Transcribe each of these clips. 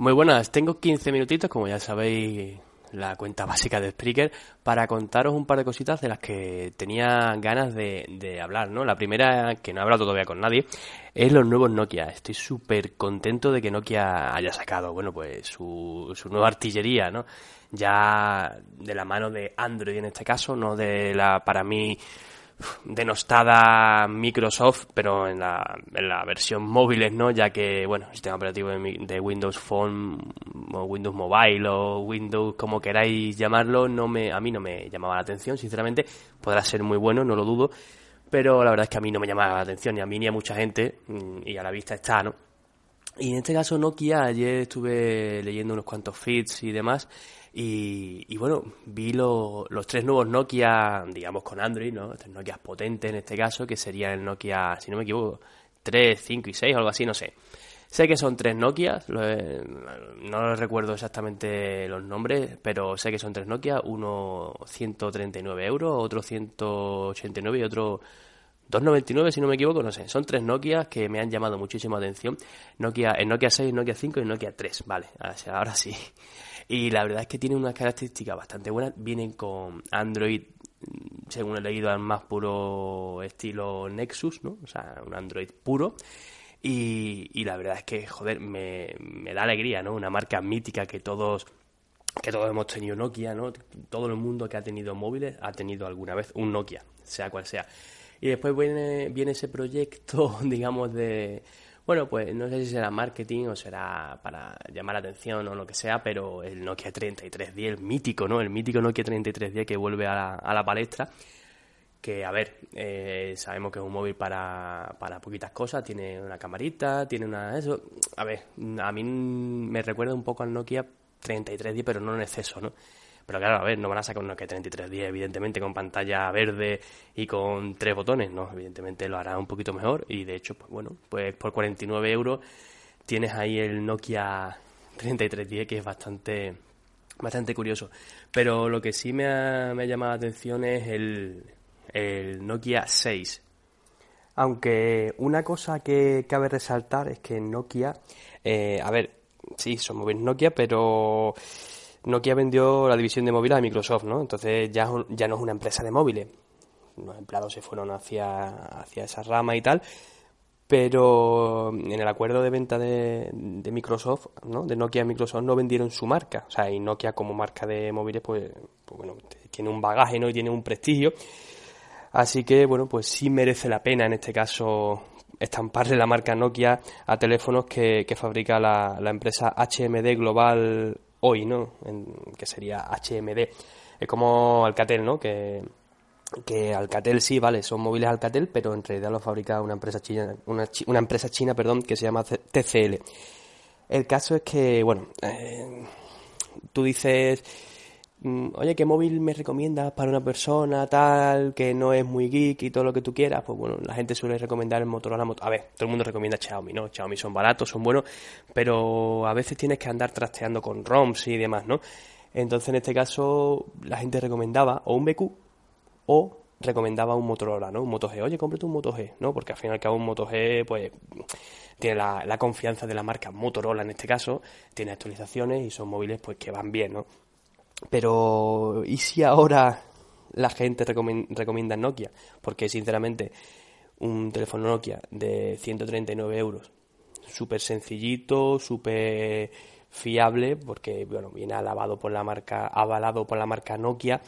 Muy buenas, tengo 15 minutitos, como ya sabéis, la cuenta básica de Spreaker, para contaros un par de cositas de las que tenía ganas de, hablar, ¿no? La primera, que no he hablado todavía con nadie, es los nuevos Nokia. Estoy súper contento de que Nokia haya sacado, bueno, pues su, su nueva artillería, ¿no? Ya de la mano de Android en este caso, no de la, para mí, denostada Microsoft, pero en la, en la versión móviles, ¿no? Ya que, bueno, sistema operativo de, Windows Phone o Windows Mobile o Windows como queráis llamarlo, no me, a mí no me llamaba la atención, sinceramente. Podrá ser muy bueno, no lo dudo, pero la verdad es que a mí no me llamaba la atención, ni a mí ni a mucha gente, mm, y a la vista está, ¿no? Y en este caso Nokia, ayer estuve leyendo unos cuantos feeds y demás, y, bueno, vi los tres nuevos Nokia, digamos con Android, ¿no? Tres Nokia potentes en este caso, que serían el Nokia, si no me equivoco, 3, 5 y 6, algo así, no sé. Sé que son tres Nokia, no recuerdo exactamente los nombres, pero sé que son tres Nokia, uno 139 euros, otro 189 y otro 299 si no me equivoco, no sé. Son tres Nokia que me han llamado muchísima atención. Nokia, el Nokia 6, Nokia 5 y Nokia 3, vale, ahora sí. Y la verdad es que tienen unas características bastante buenas. Vienen con Android, según he leído, al más puro estilo Nexus, ¿no? O sea, un Android puro. Y, la verdad es que, joder, me, da alegría, ¿no? Una marca mítica que todos que todos hemos tenido Nokia, ¿no? Todo el mundo que ha tenido móviles ha tenido alguna vez un Nokia, sea cual sea. Y después viene, viene ese proyecto, digamos, de, bueno, pues no sé si será marketing o será para llamar la atención o lo que sea, pero el Nokia 3310, el mítico, ¿no? El mítico Nokia 3310 que vuelve a la, a la palestra. Que, a ver, eh, sabemos que es un móvil para, para poquitas cosas, tiene una camarita, tiene una... Eso, a ver, a mí me recuerda un poco al Nokia 3310, pero no en exceso, ¿no? Pero claro, a ver, no van a sacar un Nokia 3310, evidentemente, con pantalla verde y con tres botones, ¿no? Evidentemente lo hará un poquito mejor y de hecho, pues bueno, pues por 49 euros tienes ahí el Nokia 3310 que es bastante bastante curioso. Pero lo que sí me ha, llamado la atención es el, el Nokia 6. Aunque una cosa que cabe resaltar es que Nokia, eh, a ver, sí, son móviles Nokia, pero Nokia vendió la división de móviles a Microsoft, ¿no? Entonces ya, ya no es una empresa de móviles. Los empleados se fueron hacia, hacia esa rama y tal. Pero en el acuerdo de venta de, Microsoft, ¿no? De Nokia a Microsoft no vendieron su marca. O sea, y Nokia como marca de móviles, pues, pues bueno, tiene un bagaje, ¿no? Y tiene un prestigio. Así que, bueno, pues sí merece la pena en este caso estamparle la marca Nokia a teléfonos que, que fabrica la, la empresa HMD Global hoy, ¿no? que sería HMD. Es como Alcatel, ¿no? Que, que Alcatel sí, vale, son móviles Alcatel, pero en realidad lo fabrica una empresa china, una, una empresa china, perdón, que se llama TCL. El caso es que, bueno, eh, tú dices, oye, ¿qué móvil me recomiendas para una persona tal que no es muy geek y todo lo que tú quieras? Pues bueno, la gente suele recomendar el Motorola Moto. A ver, todo el mundo recomienda Xiaomi, ¿no? Xiaomi son baratos, son buenos, pero a veces tienes que andar trasteando con ROMs y demás, ¿no? Entonces, en este caso, la gente recomendaba o un BQ o recomendaba un Motorola, ¿no? Un Moto G. Oye, cómprate un Moto G, ¿no? Porque al final y al cabo un Moto G, pues, tiene la, la confianza de la marca Motorola en este caso, tiene actualizaciones y son móviles, pues, que van bien, ¿no? Pero, ¿y si ahora la gente recomienda Nokia? Porque, sinceramente, un teléfono Nokia de 139 euros, súper sencillito, súper fiable, porque, bueno, viene alabado por la marca, avalado por la marca Nokia,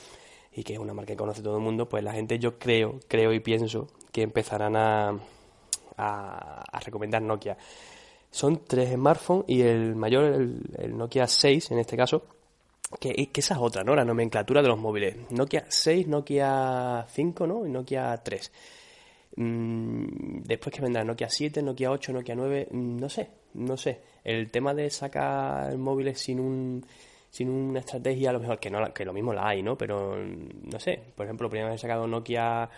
y que es una marca que conoce todo el mundo, pues la gente yo creo, creo y pienso que empezarán a, a, recomendar Nokia. Son tres smartphones y el mayor, el Nokia 6 en este caso, que, esa es otra, ¿no? La nomenclatura de los móviles. Nokia 6, Nokia 5, ¿no? Y Nokia 3. Mm, después que vendrá Nokia 7, Nokia 8, Nokia 9, mm, no sé, no sé. El tema de sacar móviles sin un sin una estrategia, a lo mejor que no que lo mismo la hay, ¿no? Pero no sé, por ejemplo, primero he sacado Nokia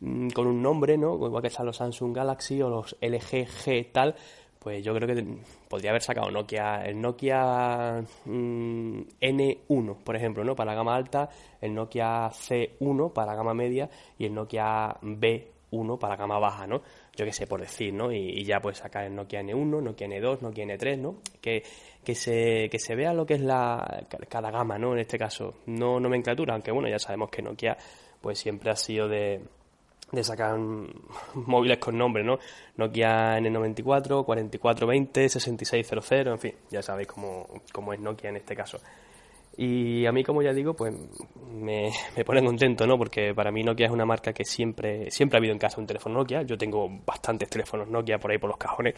mm, con un nombre, ¿no? Igual que están los Samsung Galaxy o los LG G tal, pues yo creo que podría haber sacado Nokia, el Nokia mm, N1, por ejemplo, ¿no? Para la gama alta, el Nokia C1 para la gama media y el Nokia B1 para la gama baja, ¿no? yo qué sé, por decir, ¿no? Y, ya pues sacar el Nokia N1, Nokia N2, Nokia N3, ¿no? Que, que, se, que se vea lo que es la, cada gama, ¿no? En este caso, no nomenclatura, aunque bueno, ya sabemos que Nokia pues siempre ha sido de, de sacar móviles con nombre, ¿no? Nokia N94, 4420, 6600, en fin, ya sabéis cómo, cómo es Nokia en este caso. Y a mí, como ya digo, pues me, me, pone contento, ¿no? Porque para mí Nokia es una marca que siempre, siempre ha habido en casa un teléfono Nokia. Yo tengo bastantes teléfonos Nokia por ahí por los cajones.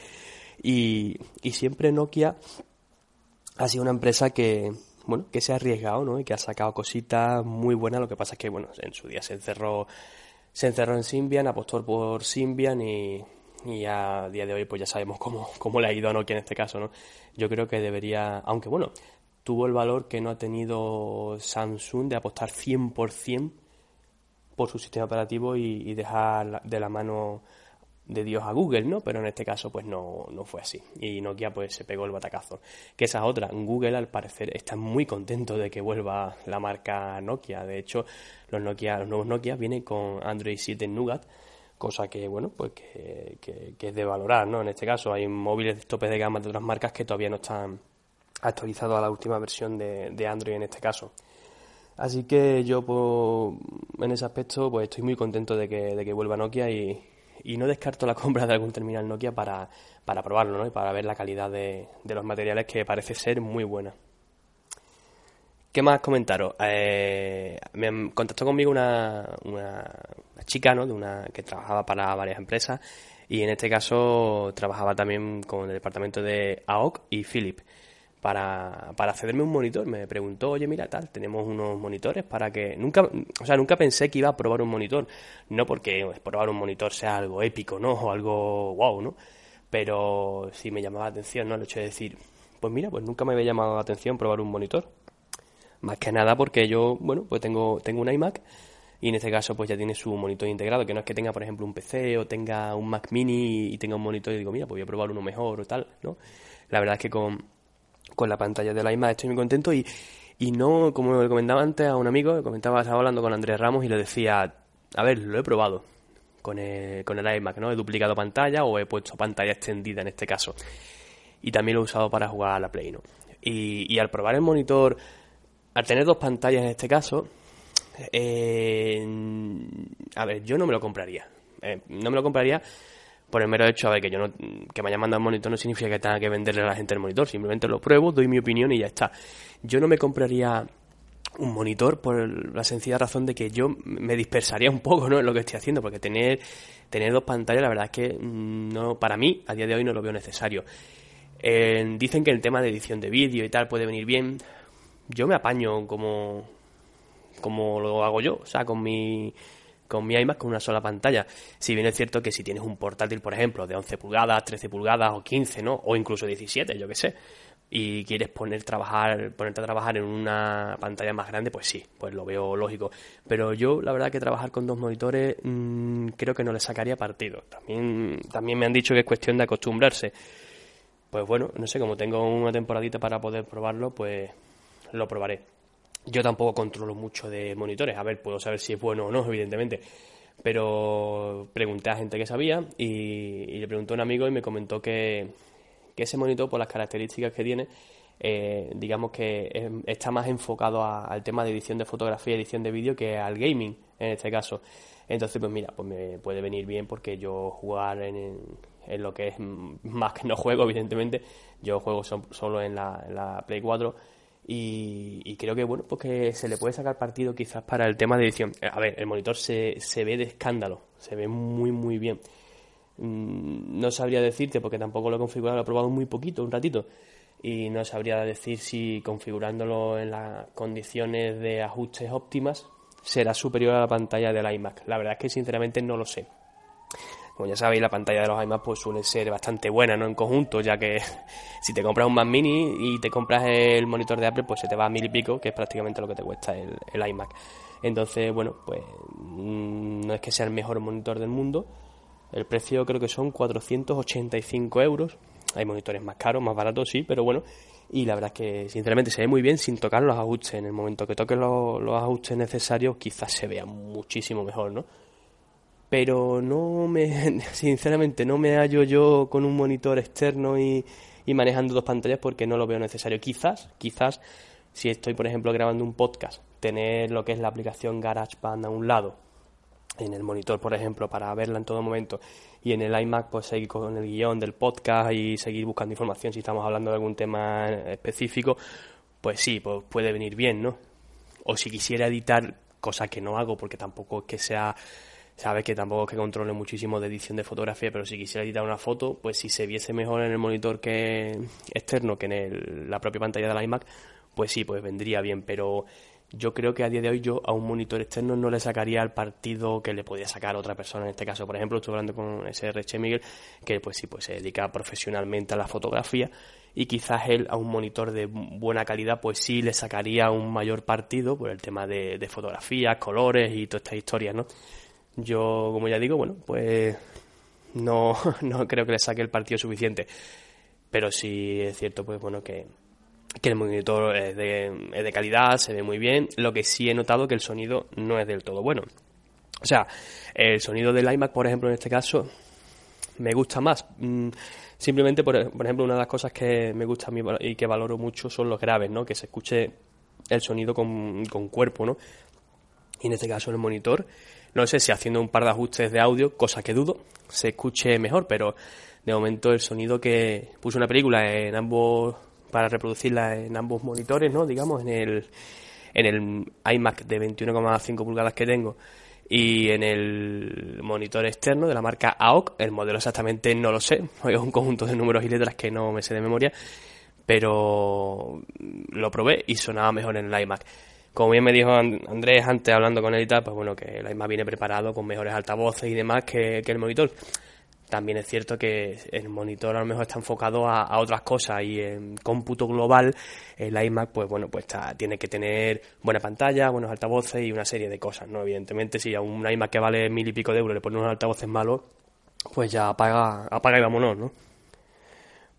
Y, y siempre Nokia ha sido una empresa que, bueno, que se ha arriesgado, ¿no? Y que ha sacado cositas muy buenas. Lo que pasa es que, bueno, en su día se encerró, se encerró en Symbian, apostó por Symbian y, y a día de hoy pues ya sabemos cómo, cómo le ha ido a Nokia en este caso, ¿no? Yo creo que debería, aunque bueno, tuvo el valor que no ha tenido Samsung de apostar 100% por su sistema operativo y, dejar de la mano de Dios a Google, ¿no? Pero en este caso, pues no, no fue así. Y Nokia, pues se pegó el batacazo. Que esa otra. Google, al parecer, está muy contento de que vuelva la marca Nokia. De hecho, los Nokia, los nuevos Nokia vienen con Android 7 en Nougat, cosa que, bueno, pues que, es de valorar, ¿no? En este caso, hay móviles de tope de gama de otras marcas que todavía no están actualizado a la última versión de, de Android en este caso. Así que yo pues, en ese aspecto pues estoy muy contento de que, de que vuelva Nokia y, y, no descarto la compra de algún terminal Nokia para, para probarlo ¿no? y para ver la calidad de, de, los materiales que parece ser muy buena. ¿Qué más comentaros? Eh, me contactó conmigo una, una, chica ¿no? de una, que trabajaba para varias empresas y en este caso trabajaba también con el departamento de AOC y Philip para, para cederme un monitor. Me preguntó, oye, mira, tal, tenemos unos monitores para que... Nunca, o sea, nunca pensé que iba a probar un monitor. No porque probar un monitor sea algo épico, ¿no? O algo wow, ¿no? Pero sí me llamaba la atención, ¿no? El hecho de decir, pues mira, pues nunca me había llamado la atención probar un monitor. Más que nada porque yo, bueno, pues tengo, tengo un iMac y en este caso pues ya tiene su monitor integrado, que no es que tenga, por ejemplo, un PC o tenga un Mac mini y tenga un monitor y digo, mira, pues voy a probar uno mejor o tal, ¿no? La verdad es que con con la pantalla de la iMac estoy muy contento y, y no, como le comentaba antes a un amigo, comentaba, estaba hablando con Andrés Ramos y le decía, a ver, lo he probado con el, con el iMac, ¿no? He duplicado pantalla o he puesto pantalla extendida en este caso. Y también lo he usado para jugar a la Play, ¿no? Y, y al probar el monitor, al tener dos pantallas en este caso, eh, a ver, yo no me lo compraría. Eh, no me lo compraría por el mero hecho, ver, que yo no, que me haya mandado un monitor no significa que tenga que venderle a la gente el monitor, simplemente lo pruebo, doy mi opinión y ya está. Yo no me compraría un monitor por la sencilla razón de que yo me dispersaría un poco, ¿no? En lo que estoy haciendo, porque tener, tener dos pantallas, la verdad es que mm, no, para mí, a día de hoy no lo veo necesario. Eh, dicen que el tema de edición de vídeo y tal puede venir bien. Yo me apaño como, como lo hago yo, o sea, con mi con mi iMac con una sola pantalla. Si bien es cierto que si tienes un portátil, por ejemplo, de 11 pulgadas, 13 pulgadas o 15, ¿no? O incluso 17, yo que sé, y quieres poner trabajar, ponerte a trabajar en una pantalla más grande, pues sí, pues lo veo lógico. Pero yo, la verdad que trabajar con dos monitores mmm, creo que no le sacaría partido. También, también me han dicho que es cuestión de acostumbrarse. Pues bueno, no sé, como tengo una temporadita para poder probarlo, pues lo probaré. Yo tampoco controlo mucho de monitores. A ver, puedo saber si es bueno o no, evidentemente. Pero pregunté a gente que sabía y, le preguntó a un amigo y me comentó que, ese monitor, por las características que tiene, eh, digamos que está más enfocado al tema de edición de fotografía y edición de vídeo que al gaming, en este caso. Entonces, pues mira, pues me puede venir bien porque yo jugar en, en lo que es más que no juego, evidentemente, yo juego solo en la, en la Play 4 y, creo que, bueno, pues que se le puede sacar partido quizás para el tema de edición. A ver, el monitor se, se ve de escándalo, se ve muy, muy bien. Mm, no sabría decirte, porque tampoco lo he configurado, lo he probado muy poquito, un ratito. Y no sabría decir si configurándolo en las condiciones de ajustes óptimas será superior a la pantalla del iMac. La verdad es que sinceramente no lo sé. Como ya sabéis, la pantalla de los iMac pues suele ser bastante buena, ¿no? En conjunto, ya que si te compras un Mac Mini y te compras el monitor de Apple, pues se te va a mil y pico, que es prácticamente lo que te cuesta el, iMac. Entonces, bueno, pues mm, no es que sea el mejor monitor del mundo. El precio creo que son 485 euros. Hay monitores más caros, más baratos, sí, pero bueno. Y la verdad es que, sinceramente, se ve muy bien sin tocar los ajustes. En el momento que toques los, los ajustes necesarios, quizás se vea muchísimo mejor, ¿no? Pero no me, sinceramente, no me hallo yo con un monitor externo y, y manejando dos pantallas porque no lo veo necesario. Quizás, quizás, si estoy, por ejemplo, grabando un podcast, tener lo que es la aplicación GarageBand a un lado, en el monitor, por ejemplo, para verla en todo momento, y en el iMac, pues seguir con el guion del podcast y seguir buscando información si estamos hablando de algún tema específico, pues sí, pues puede venir bien, ¿no? O si quisiera editar, cosa que no hago porque tampoco es que sea sabes que tampoco es que controle muchísimo de edición de fotografía, pero si quisiera editar una foto, pues si se viese mejor en el monitor que externo que en la propia pantalla del iMac, pues sí, pues vendría bien, pero yo creo que a día de hoy yo a un monitor externo no le sacaría el partido que le podía sacar otra persona en este caso. Por ejemplo, estoy hablando con Reche Miguel, que pues sí, pues se dedica profesionalmente a la fotografía y quizás él a un monitor de buena calidad pues sí le sacaría un mayor partido por el tema de, de fotografías, colores y todas estas historias, ¿no? Yo, como ya digo, bueno, pues no, no creo que le saque el partido suficiente. Pero sí es cierto, pues bueno, que, el monitor es de, es de calidad, se ve muy bien. Lo que sí he notado que el sonido no es del todo bueno. O sea, el sonido del iMac, por ejemplo, en este caso, me gusta más. Mm, simplemente, por, ejemplo, una de las cosas que me gusta a mí y que valoro mucho son los graves, ¿no? Que se escuche el sonido con, con cuerpo, ¿no? Y en este caso el monitor no sé si haciendo un par de ajustes de audio, cosa que dudo, se escuche mejor, pero de momento el sonido que puse una película en ambos para reproducirla en ambos monitores, ¿no? Digamos en el en el iMac de 21,5 pulgadas que tengo y en el monitor externo de la marca AOC, el modelo exactamente no lo sé, es un conjunto de números y letras que no me sé de memoria, pero lo probé y sonaba mejor en el iMac. Como bien me dijo Andrés antes hablando con él y tal, pues bueno, que el iMac viene preparado con mejores altavoces y demás que, el monitor. También es cierto que el monitor a lo mejor está enfocado a, otras cosas y en cómputo global el iMac pues bueno pues tiene que tener buena pantalla, buenos altavoces y una serie de cosas, ¿no? Evidentemente si a un iMac que vale mil y pico de euros le ponen unos altavoces malos, pues ya apaga, apaga y vámonos, ¿no?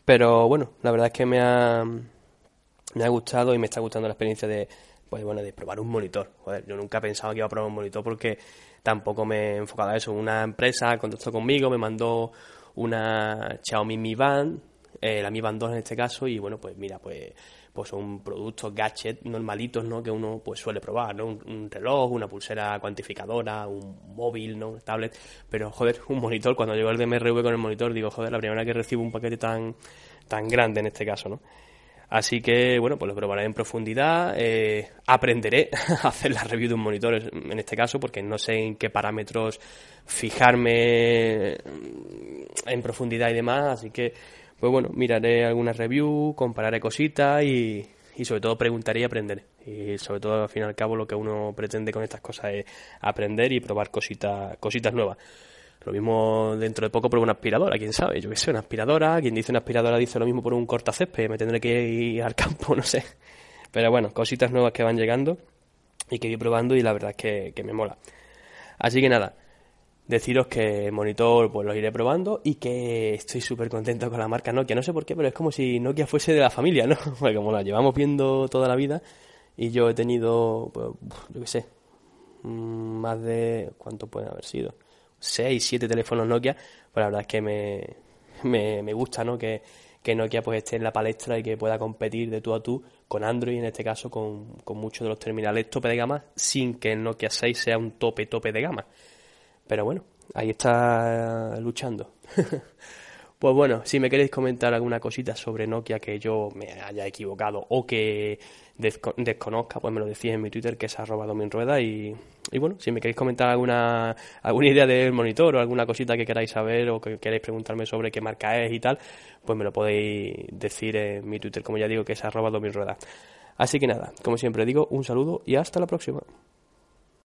Pero bueno, la verdad es que me ha, me ha gustado y me está gustando la experiencia de, pues bueno, de probar un monitor. Joder, yo nunca he pensado que iba a probar un monitor porque tampoco me he enfocado a eso. Una empresa contactó conmigo, me mandó una Xiaomi Mi Band, eh, la Mi Band 2 en este caso, y bueno, pues mira, pues, pues son productos gadgets normalitos, ¿no? Que uno pues suele probar, ¿no? Un, reloj, una pulsera cuantificadora, un móvil, ¿no? Un tablet, pero joder, un monitor, cuando llegó el DMRV con el monitor, digo, joder, la primera vez que recibo un paquete tan, tan grande en este caso, ¿no? Así que, bueno, pues lo probaré en profundidad. Eh, aprenderé a hacer la review de un monitor en este caso, porque no sé en qué parámetros fijarme en profundidad y demás. Así que, pues bueno, miraré algunas reviews, compararé cositas y, y sobre todo preguntaré y aprender. Y sobre todo, al fin y al cabo, lo que uno pretende con estas cosas es aprender y probar cositas, cositas nuevas. Lo mismo dentro de poco por una aspiradora, quién sabe, yo qué sé, una aspiradora, quien dice una aspiradora dice lo mismo por un cortacésped, me tendré que ir al campo, no sé. Pero bueno, cositas nuevas que van llegando y que voy probando y la verdad es que, me mola. Así que nada, deciros que el monitor pues lo iré probando y que estoy súper contento con la marca Nokia. No sé por qué, pero es como si Nokia fuese de la familia, ¿no? Porque como la llevamos viendo toda la vida y yo he tenido, pues, yo qué sé, mm, más de... ¿Cuánto puede haber sido? 6, 7 teléfonos Nokia, pues la verdad es que me, me, me gusta, ¿no? Que, que, Nokia pues esté en la palestra y que pueda competir de tú a tú con Android, en este caso con, con muchos de los terminales tope de gama, sin que el Nokia 6 sea un tope tope de gama. Pero bueno, ahí está luchando. pues bueno, si me queréis comentar alguna cosita sobre Nokia que yo me haya equivocado o que desconozca, pues me lo decís en mi Twitter, que es arroba dominrueda y, y bueno, si me queréis comentar alguna, alguna idea del monitor o alguna cosita que queráis saber o que queráis preguntarme sobre qué marca es y tal, pues me lo podéis decir en mi Twitter, como ya digo, que es arroba dominrueda. Así que nada, como siempre digo, un saludo y hasta la próxima.